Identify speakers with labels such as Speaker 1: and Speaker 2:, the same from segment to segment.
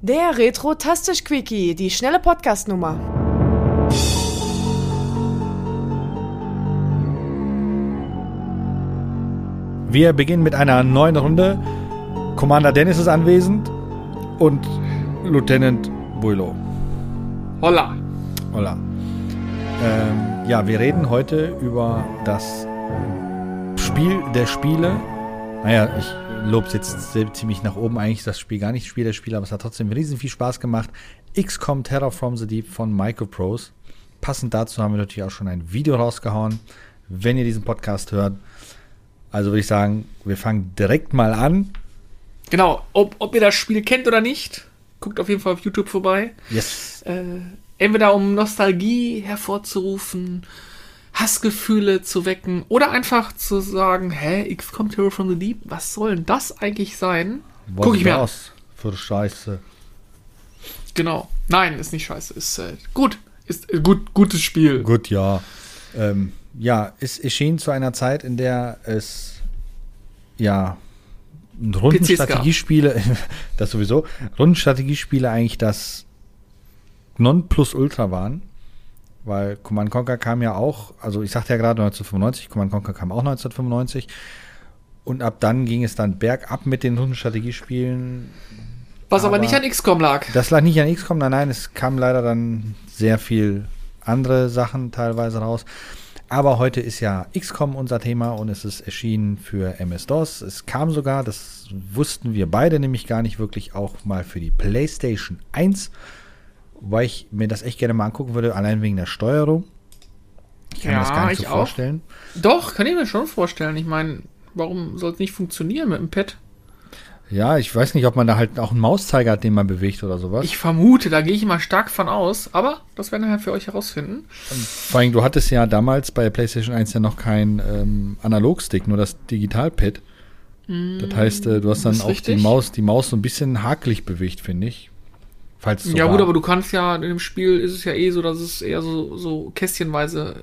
Speaker 1: Der Retro-Tastisch-Quickie, die schnelle Podcast-Nummer.
Speaker 2: Wir beginnen mit einer neuen Runde. Commander Dennis ist anwesend und Lieutenant Builo.
Speaker 3: Holla.
Speaker 2: Hola. Ähm, ja, wir reden heute über das Spiel der Spiele. Naja, ich lobe es jetzt ziemlich nach oben. Eigentlich das Spiel gar nicht Spiel der Spiele, aber es hat trotzdem riesen viel Spaß gemacht. XCOM Terror from the Deep von Microprose. Passend dazu haben wir natürlich auch schon ein Video rausgehauen, wenn ihr diesen Podcast hört. Also würde ich sagen, wir fangen direkt mal an.
Speaker 3: Genau, ob, ob ihr das Spiel kennt oder nicht, guckt auf jeden Fall auf YouTube vorbei.
Speaker 2: Yes.
Speaker 3: Äh, entweder um Nostalgie hervorzurufen, Hassgefühle zu wecken oder einfach zu sagen, hä, XCOM Terror from the Deep, was soll denn das eigentlich sein? Guck ich mir an.
Speaker 2: aus für Scheiße.
Speaker 3: Genau. Nein, ist nicht scheiße, ist äh, gut. Ist äh, gut, gutes Spiel.
Speaker 2: Gut, ja. Ähm, ja, es erschien zu einer Zeit, in der es ja Rundenstrategiespiele, das sowieso, Rundenstrategiespiele eigentlich das Nonplusultra waren. Weil Command Conquer kam ja auch, also ich sagte ja gerade 1995, Command Conquer kam auch 1995. Und ab dann ging es dann bergab mit den Rundenstrategiespielen.
Speaker 3: Was aber,
Speaker 2: aber-
Speaker 3: nicht an XCOM lag.
Speaker 2: Das lag nicht an XCOM, nein, nein, es kam leider dann sehr viel andere Sachen teilweise raus. Aber heute ist ja XCOM unser Thema und es ist erschienen für MS-DOS. Es kam sogar, das wussten wir beide nämlich gar nicht wirklich, auch mal für die PlayStation 1. Wobei ich mir das echt gerne mal angucken würde, allein wegen der Steuerung. Ich kann mir
Speaker 3: Ja,
Speaker 2: das gar nicht
Speaker 3: ich
Speaker 2: so
Speaker 3: auch.
Speaker 2: vorstellen.
Speaker 3: Doch, kann ich mir schon vorstellen. Ich meine, warum soll es nicht funktionieren mit dem Pad?
Speaker 2: Ja, ich weiß nicht, ob man da halt auch einen Mauszeiger hat, den man bewegt oder sowas.
Speaker 3: Ich vermute, da gehe ich mal stark von aus, aber das werden wir halt für euch herausfinden.
Speaker 2: Vor allem, du hattest ja damals bei der PlayStation 1 ja noch kein ähm, Analogstick, nur das Digitalpad. Das heißt, äh, du hast dann auch die. Maus, die Maus so ein bisschen hakelig bewegt, finde ich. Falls
Speaker 3: ja gut, aber du kannst ja, in dem Spiel ist es ja eh so, dass es eher so, so kästchenweise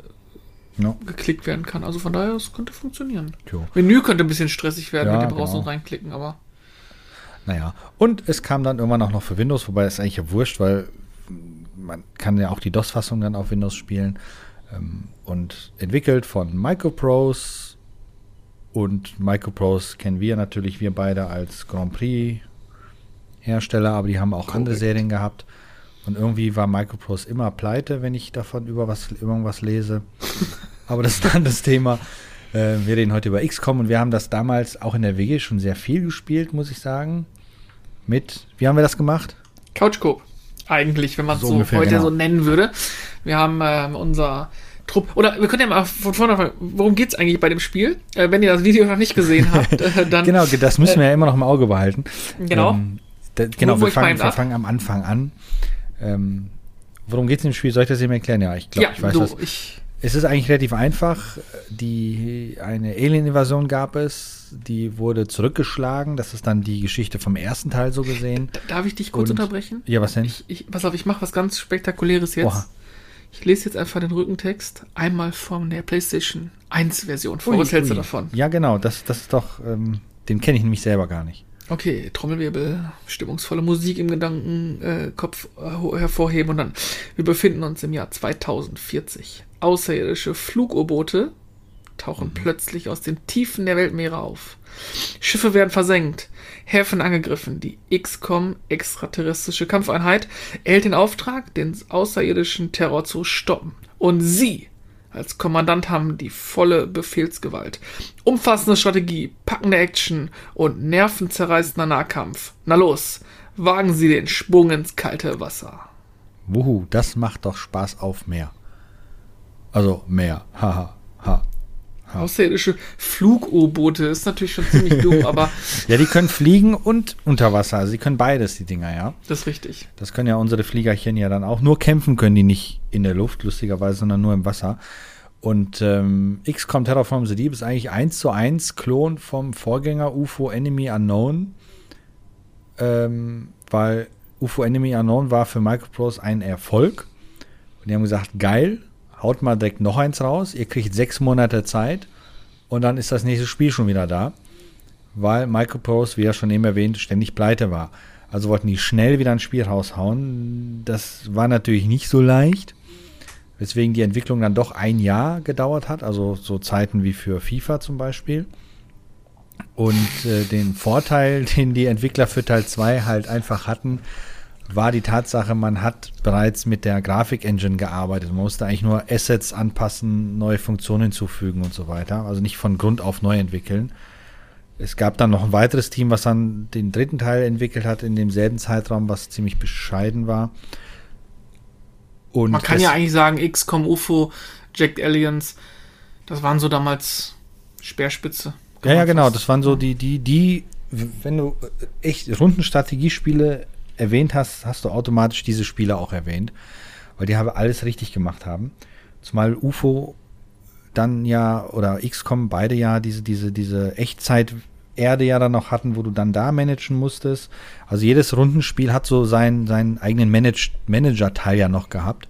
Speaker 2: Ja,
Speaker 3: geklickt werden kann. Also von daher, es könnte funktionieren.
Speaker 2: tjo.
Speaker 3: Menü könnte ein bisschen stressig werden
Speaker 2: Ja,
Speaker 3: mit dem raus
Speaker 2: genau.
Speaker 3: und reinklicken, aber
Speaker 2: Naja. Und es kam dann irgendwann auch noch für Windows, wobei es eigentlich ja wurscht, weil man kann ja auch die DOS-Fassung dann auf Windows spielen. Ähm, und entwickelt von Microprose. Und Microprose kennen wir natürlich, wir beide als Grand Prix Hersteller, aber die haben auch andere
Speaker 3: Korrekt.
Speaker 2: Serien gehabt. Und irgendwie war Microprose immer pleite, wenn ich davon über was, irgendwas lese. aber das ist ein anderes Thema. Äh, wir reden heute über XCOM und wir haben das damals auch in der WG schon sehr viel gespielt, muss ich sagen. Mit, wie haben wir das gemacht?
Speaker 3: Couchcoop. Eigentlich, wenn man es
Speaker 2: So
Speaker 3: so,
Speaker 2: ungefähr,
Speaker 3: heute
Speaker 2: genau.
Speaker 3: so nennen würde. Wir haben ähm, unser Trupp. Oder wir können ja mal von vorne anfangen. Worum geht's eigentlich bei dem Spiel? Äh, wenn ihr das Video noch nicht gesehen habt, äh, dann.
Speaker 2: Genau, das müssen wir ja immer noch im Auge behalten.
Speaker 3: Genau.
Speaker 2: Ähm, da, genau,
Speaker 3: wo
Speaker 2: wir fangen, wir fangen am Anfang an. Ähm, worum geht es im Spiel? Soll ich das eben erklären? Ja, ich glaube,
Speaker 3: ja,
Speaker 2: ich weiß
Speaker 3: du,
Speaker 2: was.
Speaker 3: ich.
Speaker 2: Es ist eigentlich relativ einfach. Die, eine Alien-Invasion gab es, die wurde zurückgeschlagen. Das ist dann die Geschichte vom ersten Teil so gesehen.
Speaker 3: Darf ich dich kurz
Speaker 2: Und-
Speaker 3: unterbrechen?
Speaker 2: Ja, was denn?
Speaker 3: Ich, ich, pass auf, ich mache was ganz Spektakuläres jetzt.
Speaker 2: Oha.
Speaker 3: Ich lese jetzt einfach den Rückentext einmal von der PlayStation 1 Version vor.
Speaker 2: Ui,
Speaker 3: Was hältst du davon?
Speaker 2: Ja, genau. Das, das ist doch, ähm, den kenne ich nämlich selber gar nicht.
Speaker 3: Okay, Trommelwirbel, stimmungsvolle Musik im Gedankenkopf äh, äh, hervorheben und dann. Wir befinden uns im Jahr 2040. Außerirdische Flug-U-Boote tauchen plötzlich aus den Tiefen der Weltmeere auf. Schiffe werden versenkt, Häfen angegriffen. Die XCOM, extraterrestrische Kampfeinheit, erhält den Auftrag, den außerirdischen Terror zu stoppen. Und sie als Kommandant haben die volle Befehlsgewalt. Umfassende Strategie, packende Action und nervenzerreißender Nahkampf. Na los, wagen Sie den Sprung ins kalte Wasser.
Speaker 2: Wuhu, das macht doch Spaß auf mehr. Also mehr. Haha. Ha.
Speaker 3: Außerirdische Flug-U-Boote ist natürlich schon ziemlich dumm, aber
Speaker 2: Ja, die können fliegen und unter Wasser. Also sie können beides, die Dinger, ja.
Speaker 3: das ist richtig.
Speaker 2: Das können ja unsere Fliegerchen ja dann auch. Nur kämpfen können die nicht in der Luft, lustigerweise, sondern nur im Wasser. Und ähm, XCOM Terraform the Deep ist eigentlich eins zu eins Klon vom Vorgänger UFO Enemy Unknown. Ähm, weil UFO Enemy Unknown war für Microprose ein Erfolg. Und die haben gesagt, geil, haut mal direkt noch eins raus. Ihr kriegt sechs Monate Zeit und dann ist das nächste Spiel schon wieder da. Weil Microprose, wie ja schon eben erwähnt, ständig pleite war. Also wollten die schnell wieder ein Spiel raushauen. Das war natürlich nicht so leicht, weswegen die Entwicklung dann doch ein Jahr gedauert hat, also so Zeiten wie für FIFA zum Beispiel. Und äh, den Vorteil, den die Entwickler für Teil 2 halt einfach hatten, war die Tatsache, man hat bereits mit der Grafik-Engine gearbeitet. Man musste eigentlich nur Assets anpassen, neue Funktionen hinzufügen und so weiter. Also nicht von Grund auf neu entwickeln. Es gab dann noch ein weiteres Team, was dann den dritten Teil entwickelt hat in demselben Zeitraum, was ziemlich bescheiden war.
Speaker 3: Und Man kann ja eigentlich sagen, XCOM, UFO, Jacked Aliens, das waren so damals Speerspitze.
Speaker 2: Ja, ja, genau. Das waren so die, die, die, wenn du echt Rundenstrategiespiele erwähnt hast, hast du automatisch diese Spiele auch erwähnt, weil die haben alles richtig gemacht haben. Zumal UFO dann ja oder XCOM beide ja diese diese diese Echtzeit Erde ja dann noch hatten, wo du dann da managen musstest. Also jedes Rundenspiel hat so seinen, seinen eigenen Manage Manager-Teil ja noch gehabt.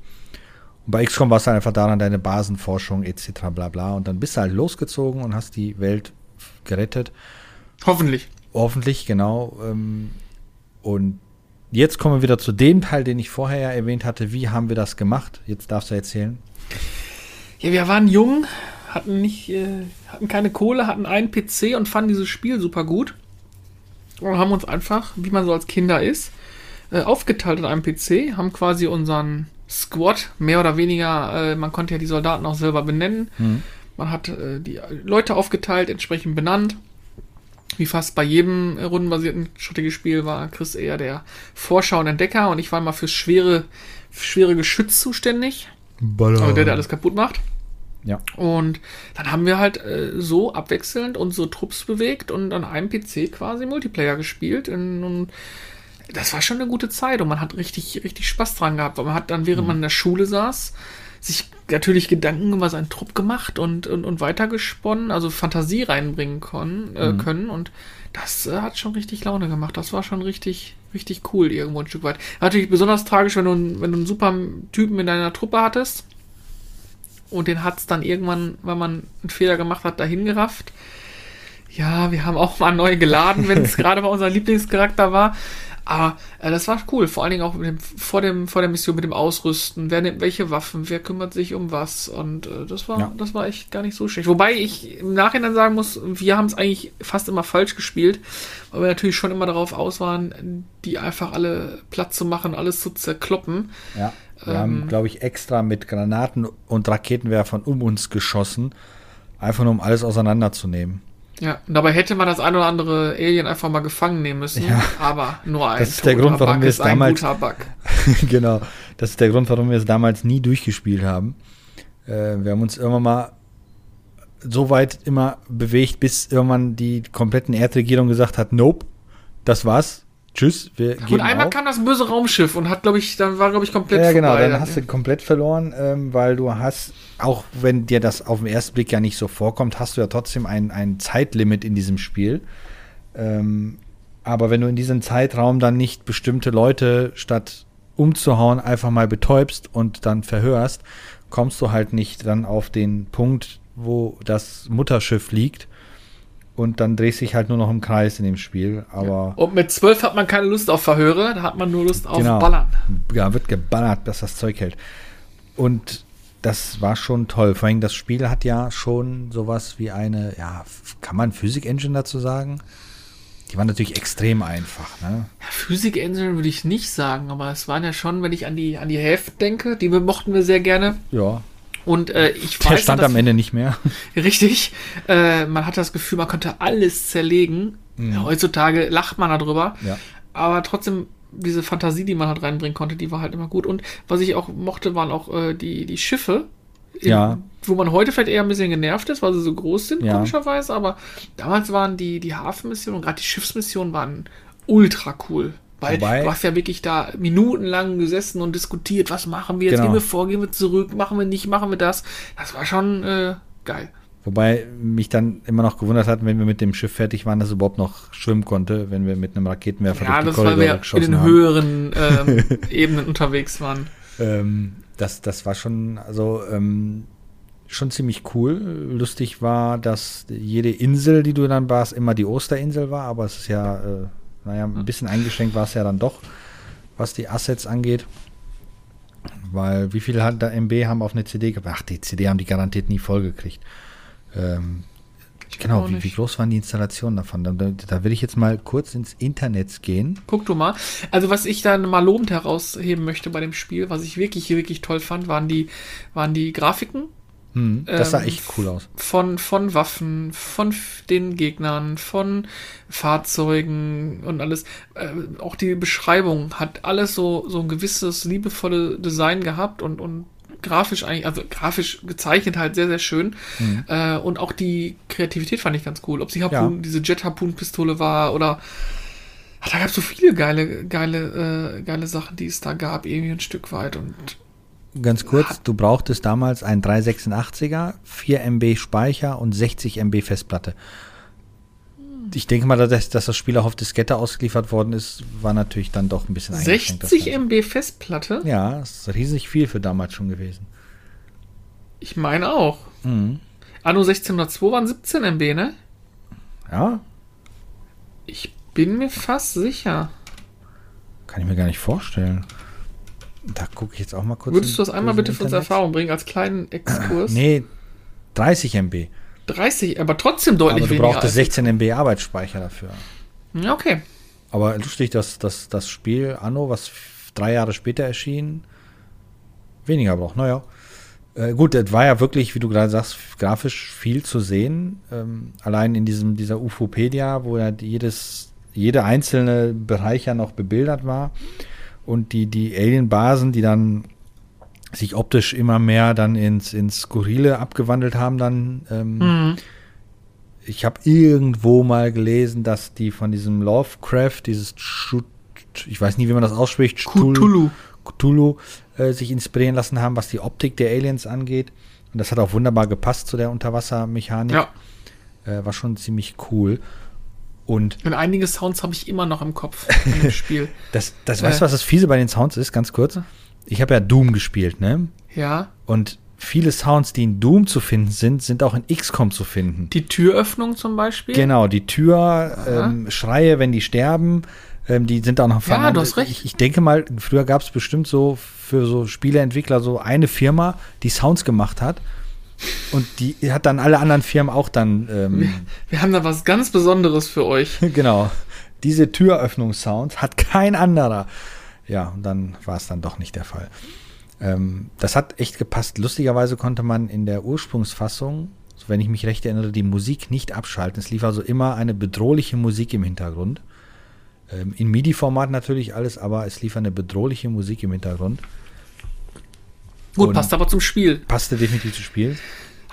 Speaker 2: Und bei XCOM war es halt einfach daran, deine Basenforschung etc. bla bla. Und dann bist du halt losgezogen und hast die Welt gerettet.
Speaker 3: Hoffentlich.
Speaker 2: Hoffentlich, genau. Ähm, und jetzt kommen wir wieder zu dem Teil, den ich vorher ja erwähnt hatte. Wie haben wir das gemacht? Jetzt darfst du erzählen.
Speaker 3: Ja, wir waren jung, hatten nicht, äh, hatten keine Kohle, hatten einen PC und fanden dieses Spiel super gut. Und haben uns einfach, wie man so als Kinder ist, äh, aufgeteilt in einem PC, haben quasi unseren Squad, mehr oder weniger, äh, man konnte ja die Soldaten auch selber benennen. Mhm. Man hat äh, die Leute aufgeteilt, entsprechend benannt wie fast bei jedem rundenbasierten Strategiespiel war Chris eher der Vorschau und Entdecker und ich war mal fürs schwere, schwere Geschütz zuständig. Baller. Also der, der alles kaputt macht. Ja. Und dann haben wir halt äh, so abwechselnd unsere Trupps bewegt und an einem PC quasi Multiplayer gespielt. In, und das war schon eine gute Zeit und man hat richtig, richtig Spaß dran gehabt, weil man hat dann, während mhm. man in der Schule saß, sich natürlich Gedanken über seinen Trupp gemacht und, und, und weitergesponnen, also Fantasie reinbringen können, äh, mhm. können und das äh, hat schon richtig Laune gemacht. Das war schon richtig, richtig cool irgendwo ein Stück weit. Natürlich besonders tragisch, wenn du, wenn du einen super Typen in deiner Truppe hattest und den hat es dann irgendwann, weil man einen Fehler gemacht hat, dahin gerafft. Ja, wir haben auch mal neu geladen, wenn es gerade bei unserem Lieblingscharakter war. Aber äh, das war cool, vor allen Dingen auch dem, vor, dem, vor der Mission mit dem Ausrüsten. Wer nimmt welche Waffen, wer kümmert sich um was. Und äh, das, war, ja. das war echt gar nicht so schlecht. Wobei ich im Nachhinein sagen muss, wir haben es eigentlich fast immer falsch gespielt, weil wir natürlich schon immer darauf aus waren, die einfach alle platt zu machen, alles zu zerkloppen.
Speaker 2: Ja. Wir ähm, haben, glaube ich, extra mit Granaten und Raketenwerfern um uns geschossen, einfach nur um alles auseinanderzunehmen.
Speaker 3: Ja, dabei hätte man das ein oder andere Alien einfach mal gefangen nehmen müssen, ja,
Speaker 2: aber nur ein. Das ist der Grund, warum wir es damals. genau, das ist der Grund, warum wir es damals nie durchgespielt haben. Äh, wir haben uns irgendwann mal so weit immer bewegt, bis irgendwann die kompletten Erdregierung gesagt hat, nope, das war's, tschüss, wir
Speaker 3: gehen Und einmal auf. kam das böse Raumschiff und hat, glaube ich, dann war, glaube ich, komplett
Speaker 2: Ja, genau, vorbei. dann hast du komplett verloren, ähm, weil du hast, auch wenn dir das auf den ersten Blick ja nicht so vorkommt, hast du ja trotzdem ein, ein Zeitlimit in diesem Spiel. Ähm, aber wenn du in diesem Zeitraum dann nicht bestimmte Leute statt umzuhauen einfach mal betäubst und dann verhörst, kommst du halt nicht dann auf den Punkt, wo das Mutterschiff liegt und dann drehst du dich halt nur noch im Kreis in dem Spiel. Aber.
Speaker 3: Und mit zwölf hat man keine Lust auf Verhöre, da hat man nur Lust auf genau. Ballern.
Speaker 2: Ja, wird geballert, dass das Zeug hält. Und das war schon toll. Vor allem das Spiel hat ja schon sowas wie eine, ja, kann man Physik-Engine dazu sagen? Die war natürlich extrem einfach, ne?
Speaker 3: Ja, Physik-Engine würde ich nicht sagen, aber es waren ja schon, wenn ich an die, an die Hälfte denke, die mochten wir sehr gerne.
Speaker 2: Ja,
Speaker 3: und äh, ich
Speaker 2: weiß. Der stand am Ende nicht mehr.
Speaker 3: Richtig. Äh, man hat das Gefühl, man könnte alles zerlegen. Mhm. Heutzutage lacht man darüber. Ja. Aber trotzdem, diese Fantasie, die man halt reinbringen konnte, die war halt immer gut. Und was ich auch mochte, waren auch äh, die, die Schiffe. In,
Speaker 2: ja.
Speaker 3: Wo man heute vielleicht eher ein bisschen genervt ist, weil sie so groß sind, ja. komischerweise. Aber damals waren die, die Hafenmissionen und gerade die Schiffsmissionen waren ultra cool. Weil Wobei, du hast ja wirklich da minutenlang gesessen und diskutiert, was machen wir jetzt, genau. gehen wir vor, gehen wir zurück, machen wir nicht, machen wir das. Das war schon äh, geil.
Speaker 2: Wobei mich dann immer noch gewundert hat, wenn wir mit dem Schiff fertig waren, dass es überhaupt noch schwimmen konnte, wenn wir mit einem Raketenwerfer
Speaker 3: ja, durch die das, weil wir in den haben. höheren ähm, Ebenen unterwegs waren.
Speaker 2: Ähm, das, das war schon, also ähm, schon ziemlich cool. Lustig war, dass jede Insel, die du dann warst, immer die Osterinsel war, aber es ist ja äh, Naja, ein bisschen eingeschränkt war es ja dann doch, was die Assets angeht. Weil wie viel hat der MB haben auf eine CD gebracht? Ach, die CD haben die garantiert nie vollgekriegt. Ähm, genau, wie, wie, groß waren die Installationen davon? Da, da, da, will ich jetzt mal kurz ins Internet gehen.
Speaker 3: Guck du mal. Also was ich dann mal lobend herausheben möchte bei dem Spiel, was ich wirklich, wirklich toll fand, waren die, waren die Grafiken
Speaker 2: hm, das sah ähm, echt cool aus.
Speaker 3: Von, von Waffen, von den Gegnern, von Fahrzeugen und alles. Äh, auch die Beschreibung hat alles so, so ein gewisses liebevolle Design gehabt und, und grafisch eigentlich, also grafisch gezeichnet halt sehr, sehr schön. Mhm. Äh, und auch die Kreativität fand ich ganz cool. Ob sie Harpoon, ja. diese Jet-Harpoon-Pistole war oder ach, da gab es so viele geile, geile, äh, geile Sachen, die es da gab, irgendwie ein Stück weit. Und
Speaker 2: Ganz kurz, du brauchtest damals ein 386er, 4 MB Speicher und 60 MB Festplatte. Ich denke mal, dass, dass das Spiel auch auf Diskette ausgeliefert worden ist, war natürlich dann doch ein bisschen
Speaker 3: 60 MB Festplatte?
Speaker 2: Ja, das ist riesig viel für damals schon gewesen.
Speaker 3: Ich meine auch. Mhm. Anno 1602 waren 17 MB, ne?
Speaker 2: Ja.
Speaker 3: Ich bin mir fast sicher.
Speaker 2: Kann ich mir gar nicht vorstellen. Da gucke ich jetzt auch mal kurz.
Speaker 3: Würdest du das einmal bitte für uns Erfahrung bringen, als kleinen Exkurs?
Speaker 2: Nee, 30 MB.
Speaker 3: 30, aber trotzdem deutlich
Speaker 2: aber du weniger. Du brauchst 16 MB Arbeitsspeicher dafür.
Speaker 3: Ja, okay.
Speaker 2: Aber lustig, dass, dass das Spiel Anno, was drei Jahre später erschien, weniger braucht. Naja. Äh, gut, das war ja wirklich, wie du gerade sagst, grafisch viel zu sehen. Ähm, allein in diesem, dieser Ufopedia, wo ja jedes, jeder einzelne Bereich ja noch bebildert war und die, die Alien-Basen, die dann sich optisch immer mehr dann ins, ins Skurrile abgewandelt haben, dann. Ähm, mhm. Ich habe irgendwo mal gelesen, dass die von diesem Lovecraft, dieses Chut, ich weiß nie, wie man das ausspricht,
Speaker 3: Cthulhu,
Speaker 2: Cthulhu äh, sich inspirieren lassen haben, was die Optik der Aliens angeht. Und das hat auch wunderbar gepasst zu der Unterwassermechanik. Ja. Äh, war schon ziemlich cool. Und,
Speaker 3: und einige Sounds habe ich immer noch im Kopf im Spiel.
Speaker 2: das, das äh. weißt du, was das Fiese bei den Sounds ist, ganz kurz? Ich habe ja Doom gespielt, ne?
Speaker 3: Ja.
Speaker 2: Und viele Sounds, die in Doom zu finden sind, sind auch in XCOM zu finden.
Speaker 3: Die Türöffnung zum Beispiel?
Speaker 2: Genau, die Tür, ähm, Schreie, wenn die sterben, ähm, die sind auch noch
Speaker 3: Ja, du hast recht.
Speaker 2: Ich, ich denke mal, früher gab es bestimmt so für so Spieleentwickler so eine Firma, die Sounds gemacht hat. Und die hat dann alle anderen Firmen auch dann. Ähm,
Speaker 3: wir, wir, haben da was ganz Besonderes für euch.
Speaker 2: genau. Diese Türöffnungssound hat kein anderer. Ja, und dann war es dann doch nicht der Fall. Ähm, das hat echt gepasst. Lustigerweise konnte man in der Ursprungsfassung, wenn ich mich recht erinnere, die Musik nicht abschalten. Es lief also immer eine bedrohliche Musik im Hintergrund. Ähm, in MIDI-Format natürlich alles, aber es lief eine bedrohliche Musik im Hintergrund.
Speaker 3: Gut, passt aber zum Spiel.
Speaker 2: Passte definitiv zum Spiel.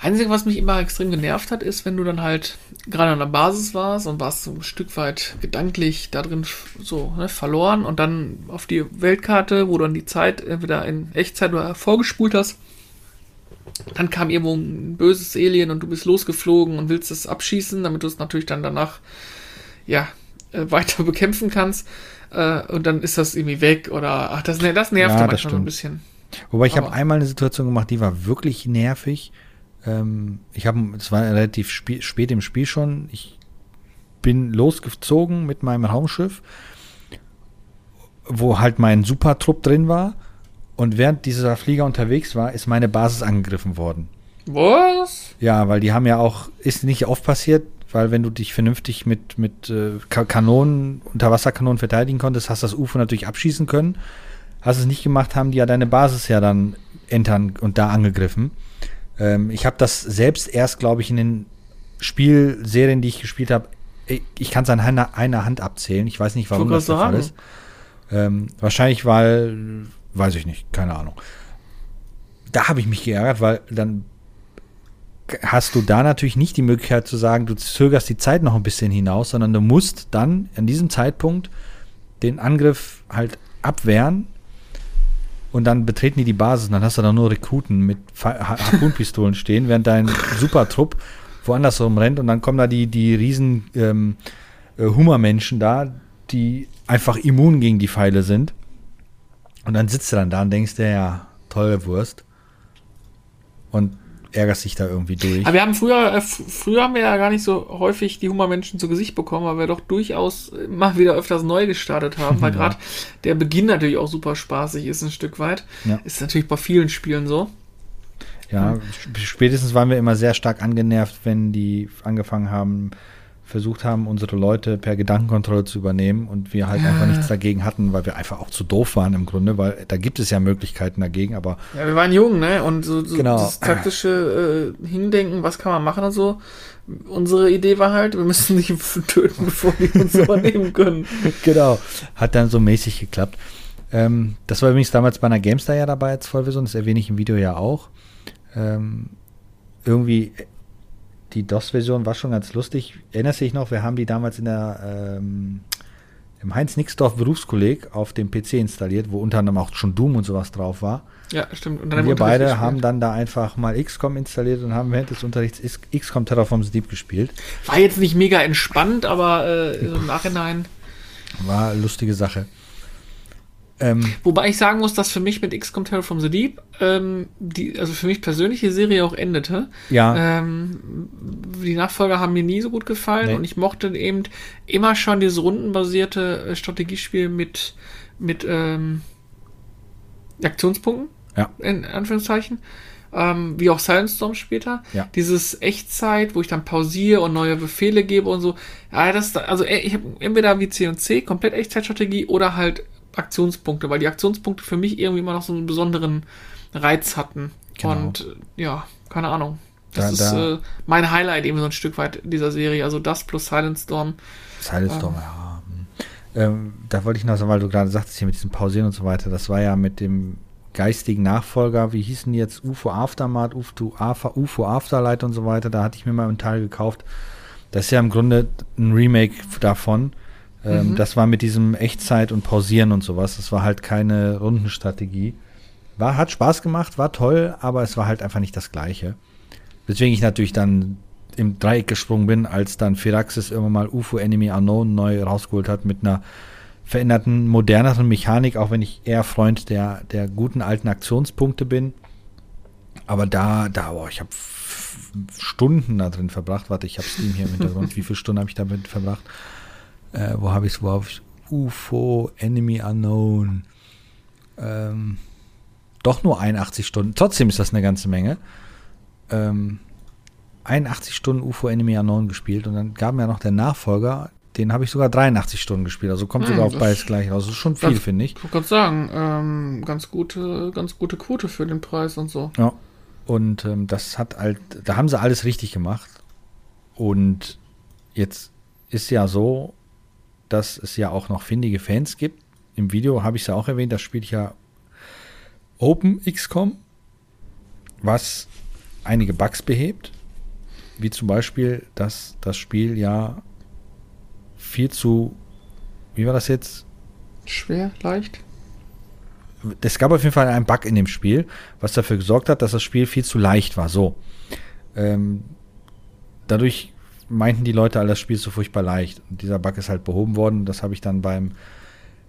Speaker 3: Einzige, was mich immer extrem genervt hat, ist, wenn du dann halt gerade an der Basis warst und warst so ein Stück weit gedanklich da drin so ne, verloren und dann auf die Weltkarte, wo du dann die Zeit entweder in Echtzeit oder vorgespult hast, dann kam irgendwo ein böses Alien und du bist losgeflogen und willst es abschießen, damit du es natürlich dann danach ja äh, weiter bekämpfen kannst äh, und dann ist das irgendwie weg oder ach das, ne, das nervt ja, manchmal so ein bisschen.
Speaker 2: Wobei ich habe einmal eine Situation gemacht, die war wirklich nervig. Ähm, ich habe, es war relativ spät, spät im Spiel schon. Ich bin losgezogen mit meinem Raumschiff, wo halt mein Supertrupp drin war. Und während dieser Flieger unterwegs war, ist meine Basis angegriffen worden.
Speaker 3: Was?
Speaker 2: Ja, weil die haben ja auch, ist nicht oft passiert, weil wenn du dich vernünftig mit, mit äh, Kanonen, Unterwasserkanonen verteidigen konntest, hast das UFO natürlich abschießen können hast es nicht gemacht, haben die ja deine Basis ja dann entern und da angegriffen. Ähm, ich habe das selbst erst, glaube ich, in den Spielserien, die ich gespielt habe, ich, ich kann es an einer, einer, Hand abzählen. Ich weiß nicht, warum das der Fall ist. Ähm, wahrscheinlich, weil, weiß ich nicht, keine Ahnung. Da habe ich mich geärgert, weil dann hast du da natürlich nicht die Möglichkeit zu sagen, du zögerst die Zeit noch ein bisschen hinaus, sondern du musst dann an diesem Zeitpunkt den Angriff halt abwehren und dann betreten die die Basis und dann hast du da nur Rekruten mit Harpunpistolen stehen, während dein Supertrupp woanders rumrennt und dann kommen da die, die riesen ähm, äh, Hummermenschen da, die einfach immun gegen die Pfeile sind. Und dann sitzt du dann da und denkst dir, ja, tolle Wurst. Und ärgerst dich da irgendwie durch.
Speaker 3: Aber wir haben früher, äh, früher haben wir ja gar nicht so häufig die Hummermenschen zu Gesicht bekommen, weil wir doch durchaus mal wieder öfters neu gestartet haben, weil gerade der Beginn natürlich auch super spaßig ist, ein Stück weit.
Speaker 2: Ja.
Speaker 3: Ist natürlich bei vielen Spielen so.
Speaker 2: Ja, sp- spätestens waren wir immer sehr stark angenervt, wenn die angefangen haben, versucht haben, unsere Leute per Gedankenkontrolle zu übernehmen und wir halt einfach nichts dagegen hatten, weil wir einfach auch zu doof waren im Grunde, weil da gibt es ja Möglichkeiten dagegen, aber
Speaker 3: Ja, wir waren jung, ne? Und so, so
Speaker 2: Genau.
Speaker 3: das taktische äh, Hindenken, was kann man machen und so. Unsere Idee war halt, wir müssen die töten, bevor die uns übernehmen können.
Speaker 2: genau, hat dann so mäßig geklappt. Ähm, das war übrigens damals bei einer GameStar ja dabei als Vollversion, das erwähne ich im Video ja auch. Ähm, irgendwie die DOS-Version war schon ganz lustig. Erinnerst du dich noch, wir haben die damals in der ähm, im Heinz Nixdorf Berufskolleg auf dem PC installiert, wo unter anderem auch schon Doom und sowas drauf war.
Speaker 3: Ja, stimmt. Und
Speaker 2: Und wir beide
Speaker 3: gespielt.
Speaker 2: haben dann da einfach mal XCOM installiert und haben während des Unterrichts XCOM Terraform Deep gespielt.
Speaker 3: War jetzt nicht mega entspannt, aber äh, so im Nachhinein.
Speaker 2: War eine lustige Sache. Ähm,
Speaker 3: Wobei ich sagen muss, dass für mich mit XCOM Terror from the Deep, ähm, die, also für mich persönlich die Serie auch endete.
Speaker 2: ja,
Speaker 3: Ähm, die Nachfolger haben mir nie so gut gefallen
Speaker 2: Nee.
Speaker 3: und ich mochte eben immer schon dieses rundenbasierte äh, Strategiespiel mit, mit ähm, Aktionspunkten,
Speaker 2: ja,
Speaker 3: in Anführungszeichen. Ähm, wie auch Silent Storm später.
Speaker 2: Ja.
Speaker 3: Dieses Echtzeit, wo ich dann pausiere und neue Befehle gebe und so. Ja, das, also äh, ich habe entweder wie C und C, komplett Echtzeitstrategie oder halt Aktionspunkte, weil die Aktionspunkte für mich irgendwie immer noch so einen besonderen Reiz hatten.
Speaker 2: Genau.
Speaker 3: Und äh, ja, keine Ahnung. Das
Speaker 2: Da-
Speaker 3: ist
Speaker 2: da-
Speaker 3: äh, mein Highlight eben so ein Stück weit dieser Serie. Also das plus Silent Storm.
Speaker 2: Silent Storm, ja. hm. Ähm, da wollte ich noch sagen, weil du gerade sagtest hier mit diesem Pausieren und so weiter, das war ja mit dem geistigen Nachfolger, wie hießen die jetzt, UFO Aftermath, UFO, After, UFO Afterlight und so weiter, da hatte ich mir mal einen Teil gekauft. Das ist ja im Grunde ein Remake davon. Ähm,
Speaker 3: Mhm.
Speaker 2: Das war mit diesem Echtzeit und Pausieren und sowas. Das war halt keine Rundenstrategie. War, hat Spaß gemacht, war toll, aber es war halt einfach nicht das Gleiche. Weswegen ich natürlich dann im Dreieck gesprungen bin, als dann Firaxis irgendwann mal UFO Enemy Unknown neu rausgeholt hat mit einer veränderten, moderneren Mechanik, auch wenn ich eher Freund der, der guten alten Aktionspunkte bin. Aber da, da, boah, ich habe Stunden da drin verbracht. Warte, ich habe Steam hier im Hintergrund. Wie viele Stunden habe ich damit verbracht? Äh, wo habe ich es? Wo habe ich UFO Enemy Unknown? Ähm, doch nur 81 Stunden. Trotzdem ist das eine ganze Menge. Ähm, 81 Stunden UFO Enemy Unknown gespielt und dann gab mir ja noch der Nachfolger, den habe ich sogar 83 Stunden gespielt. Also kommt
Speaker 3: Hm,
Speaker 2: sogar auf beides gleich raus. Das ist schon viel, finde ich.
Speaker 3: Ich wollte gerade sagen, ähm, ganz gute, ganz gute Quote für den Preis und so.
Speaker 2: Ja. Und ähm, das hat halt, da haben sie alles richtig gemacht. Und jetzt ist ja so, dass es ja auch noch findige Fans gibt. Im Video habe ich es ja auch erwähnt, das spielt ja Open XCOM, was einige Bugs behebt. Wie zum Beispiel, dass das Spiel ja viel zu, wie war das jetzt?
Speaker 3: Schwer, leicht.
Speaker 2: es gab auf jeden Fall einen Bug in dem Spiel, was dafür gesorgt hat, dass das Spiel viel zu leicht war. So. Ähm, dadurch meinten die Leute, das Spiel ist so furchtbar leicht. Und dieser Bug ist halt behoben worden. Das habe ich dann beim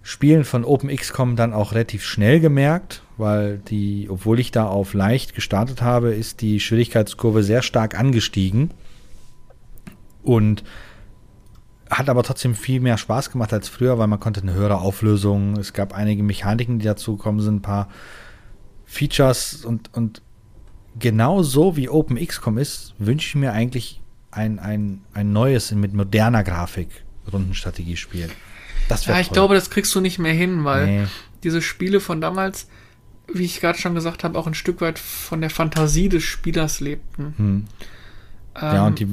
Speaker 2: Spielen von OpenXCOM dann auch relativ schnell gemerkt, weil die, obwohl ich da auf leicht gestartet habe, ist die Schwierigkeitskurve sehr stark angestiegen. Und hat aber trotzdem viel mehr Spaß gemacht als früher, weil man konnte eine höhere Auflösung, es gab einige Mechaniken, die dazu gekommen sind, ein paar Features und, und genau so wie OpenXCOM ist, wünsche ich mir eigentlich ein, ein, ein neues mit moderner Grafik Rundenstrategiespiel. Das
Speaker 3: Ja, ich glaube, das kriegst du nicht mehr hin, weil
Speaker 2: Nee.
Speaker 3: diese Spiele von damals, wie ich gerade schon gesagt habe, auch ein Stück weit von der Fantasie des Spielers lebten.
Speaker 2: Hm. Ja,
Speaker 3: Ähm,
Speaker 2: und die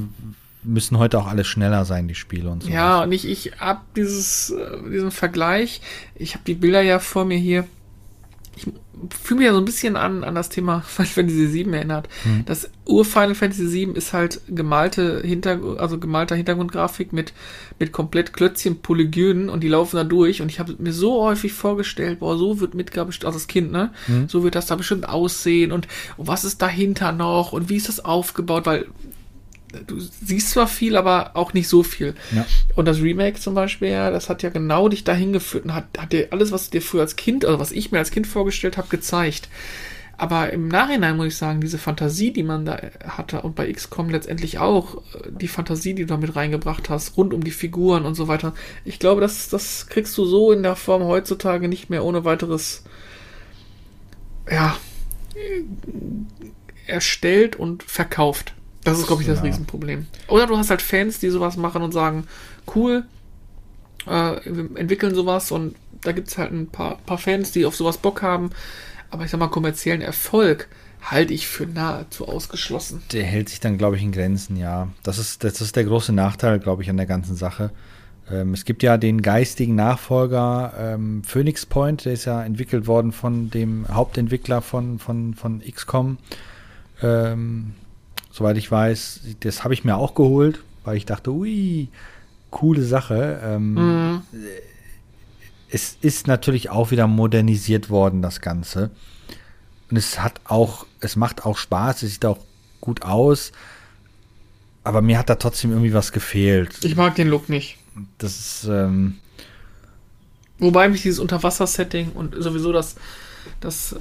Speaker 2: müssen heute auch alle schneller sein, die Spiele und so.
Speaker 3: Ja, und ich, ich hab dieses, äh, diesen Vergleich, ich habe die Bilder ja vor mir hier. Ich fühle mich ja so ein bisschen an, an das Thema Final Fantasy VII erinnert.
Speaker 2: Hm.
Speaker 3: Das Ur-Final Fantasy VII ist halt gemalte Hintergrund, also gemalter Hintergrundgrafik mit, mit komplett Klötzchen, Polygonen und die laufen da durch und ich habe mir so häufig vorgestellt, boah, so wird Midgar bestimmt, also das Kind, ne?
Speaker 2: Hm.
Speaker 3: So wird das da bestimmt aussehen und, und was ist dahinter noch und wie ist das aufgebaut, weil du siehst zwar viel, aber auch nicht so viel.
Speaker 2: Ja.
Speaker 3: Und das Remake zum Beispiel, ja, das hat ja genau dich dahin geführt und hat, hat dir alles, was du dir früher als Kind, also was ich mir als Kind vorgestellt habe, gezeigt. Aber im Nachhinein muss ich sagen, diese Fantasie, die man da hatte und bei XCOM letztendlich auch, äh, die Fantasie, die du da mit reingebracht hast, rund um die Figuren und so weiter, ich glaube, das, das kriegst du so in der Form heutzutage nicht mehr ohne weiteres, ja, erstellt und verkauft. Das ist, glaube ich, das
Speaker 2: Ja.
Speaker 3: Riesenproblem. Oder du hast halt Fans, die sowas machen und sagen, cool, äh, wir entwickeln sowas und da gibt es halt ein paar, paar Fans, die auf sowas Bock haben. Aber ich sag mal, kommerziellen Erfolg halte ich für nahezu ausgeschlossen.
Speaker 2: Der hält sich dann, glaube ich, in Grenzen, ja. Das ist, das ist der große Nachteil, glaube ich, an der ganzen Sache. Ähm, es gibt ja den geistigen Nachfolger ähm, Phoenix Point, der ist ja entwickelt worden von dem Hauptentwickler von, von, von XCOM. Ähm, soweit ich weiß, das habe ich mir auch geholt, weil ich dachte, ui, coole Sache. Ähm,
Speaker 3: Mhm.
Speaker 2: es ist natürlich auch wieder modernisiert worden, das Ganze. Und es hat auch, es macht auch Spaß, es sieht auch gut aus. Aber mir hat da trotzdem irgendwie was gefehlt.
Speaker 3: Ich mag den Look nicht.
Speaker 2: Das ist, ähm,
Speaker 3: Wobei mich dieses Unterwasser-Setting und sowieso das, das äh,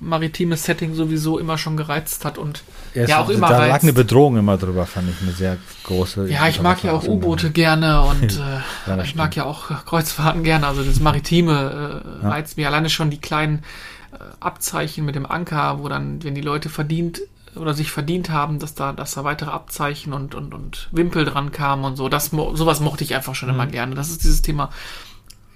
Speaker 3: maritime Setting sowieso immer schon gereizt hat und
Speaker 2: es-
Speaker 3: ja auch immer
Speaker 2: da lag
Speaker 3: reizt.
Speaker 2: eine Bedrohung immer drüber, fand ich eine sehr große.
Speaker 3: Ja, ich mag ja auch U-Boote gerne und äh,
Speaker 2: das
Speaker 3: ich mag ja auch Kreuzfahrten gerne. Also das Maritime äh, reizt mir alleine schon die kleinen äh, Abzeichen mit dem Anker, wo dann, wenn die Leute verdient oder sich verdient haben, dass da, dass da weitere Abzeichen und, und, und Wimpel dran kamen und so. Das, sowas mochte ich einfach schon immer gerne. Das ist dieses Thema,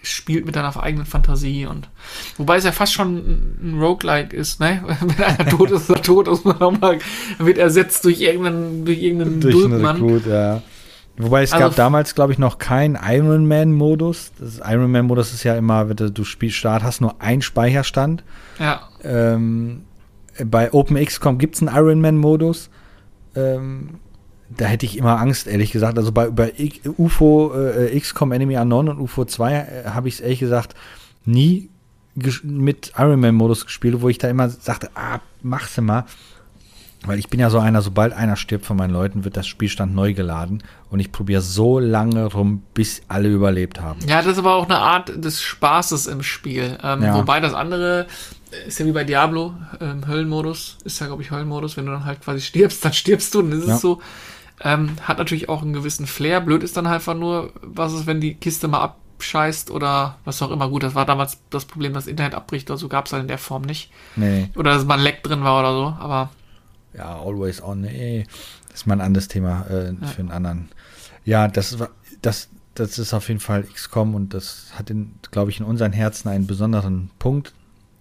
Speaker 3: spielt mit deiner eigenen Fantasie und wobei es ja fast schon ein- Roguelike ist, ne? Wenn einer tot ist, ist er tot, ist man nochmal, wird ersetzt durch irgendeinen, durch irgendeinen
Speaker 2: durch. Rekrut, ja. Wobei es
Speaker 3: Also
Speaker 2: gab damals, glaube ich, noch keinen Iron Man-Modus. Das Iron Man-Modus ist ja immer, wenn du- spielst Start, hast nur einen Speicherstand.
Speaker 3: Ja,
Speaker 2: Ähm, bei OpenXCOM gibt es einen Ironman-Modus. Ähm, da hätte ich immer Angst, ehrlich gesagt. Also bei, bei UFO äh, XCOM Enemy Unknown und UFO 2 äh, habe ich es ehrlich gesagt nie mit Ironman-Modus gespielt, wo ich da immer sagte, ah, mach's mal. Weil ich bin ja so einer, sobald einer stirbt von meinen Leuten, wird das Spielstand neu geladen und ich probiere so lange rum, bis alle überlebt haben.
Speaker 3: Ja, das ist aber auch eine Art des Spaßes im Spiel. Ähm,
Speaker 2: Ja.
Speaker 3: Wobei das andere ist ja wie bei Diablo, ähm, Höllenmodus, ist ja, glaube ich, Höllenmodus. Wenn du dann halt quasi stirbst, dann stirbst du, dann ist
Speaker 2: Ja.
Speaker 3: es so. Ähm, hat natürlich auch einen gewissen Flair. Blöd ist dann halt einfach nur, was ist, wenn die Kiste mal abscheißt oder was auch immer. Gut, das war damals das Problem, dass Internet abbricht, also gab es halt in der Form nicht.
Speaker 2: Nee.
Speaker 3: Oder dass mal ein Leck drin war oder so, aber
Speaker 2: Ja, always on. Nee, das ist mal ein anderes Thema äh, für einen anderen. Ja, das war das das ist auf jeden Fall XCOM und das hat glaube ich, in unseren Herzen einen besonderen Punkt.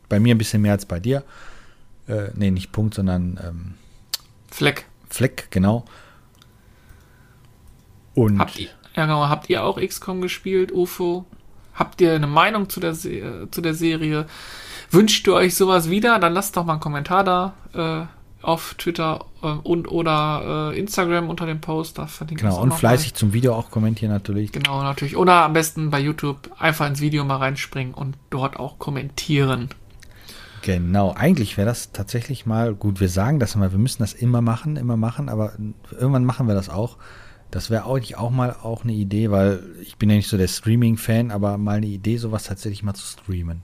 Speaker 2: Bei mir ein bisschen mehr als bei dir. Äh, nee, nicht Punkt, sondern ähm,
Speaker 3: Fleck.
Speaker 2: Fleck, genau. Und
Speaker 3: Habt ihr, ja, genau, habt ihr auch XCOM gespielt, UFO? Habt ihr eine Meinung zu der, Se zu der Serie? Wünscht ihr euch sowas wieder? Dann lasst doch mal einen Kommentar da äh, auf Twitter äh, und oder äh, Instagram unter dem Post. Da
Speaker 2: genau, und fleißig zum Video auch kommentieren natürlich.
Speaker 3: Mal. Genau, natürlich. Oder am besten bei YouTube einfach ins Video mal reinspringen und dort auch kommentieren.
Speaker 2: Genau, eigentlich wäre das tatsächlich mal, gut, wir sagen das immer, wir müssen das immer machen, immer machen, aber irgendwann machen wir das auch. Das wäre auch, auch mal auch eine Idee, weil ich bin ja nicht so der Streaming-Fan, aber mal eine Idee, sowas tatsächlich mal zu streamen.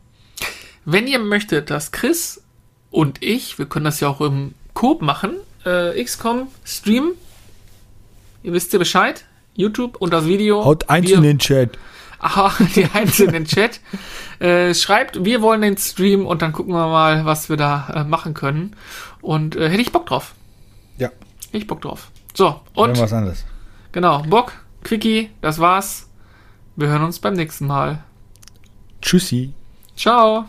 Speaker 3: Wenn ihr möchtet, dass Chris und ich, wir können das ja auch im Coop machen, äh, XCOM streamen, ihr wisst ja Bescheid, YouTube und das Video.
Speaker 2: Haut eins
Speaker 3: wir,
Speaker 2: in den Chat.
Speaker 3: Aha, die eins in den Chat. Äh, schreibt, wir wollen den Stream und dann gucken wir mal, was wir da äh, machen können. Und äh, hätte ich Bock drauf.
Speaker 2: Ja,
Speaker 3: Hätte ich Bock drauf. So, und
Speaker 2: irgendwas anderes.
Speaker 3: Genau, Bock, Quickie, das war's. Wir hören uns beim nächsten Mal.
Speaker 2: Tschüssi.
Speaker 3: Ciao.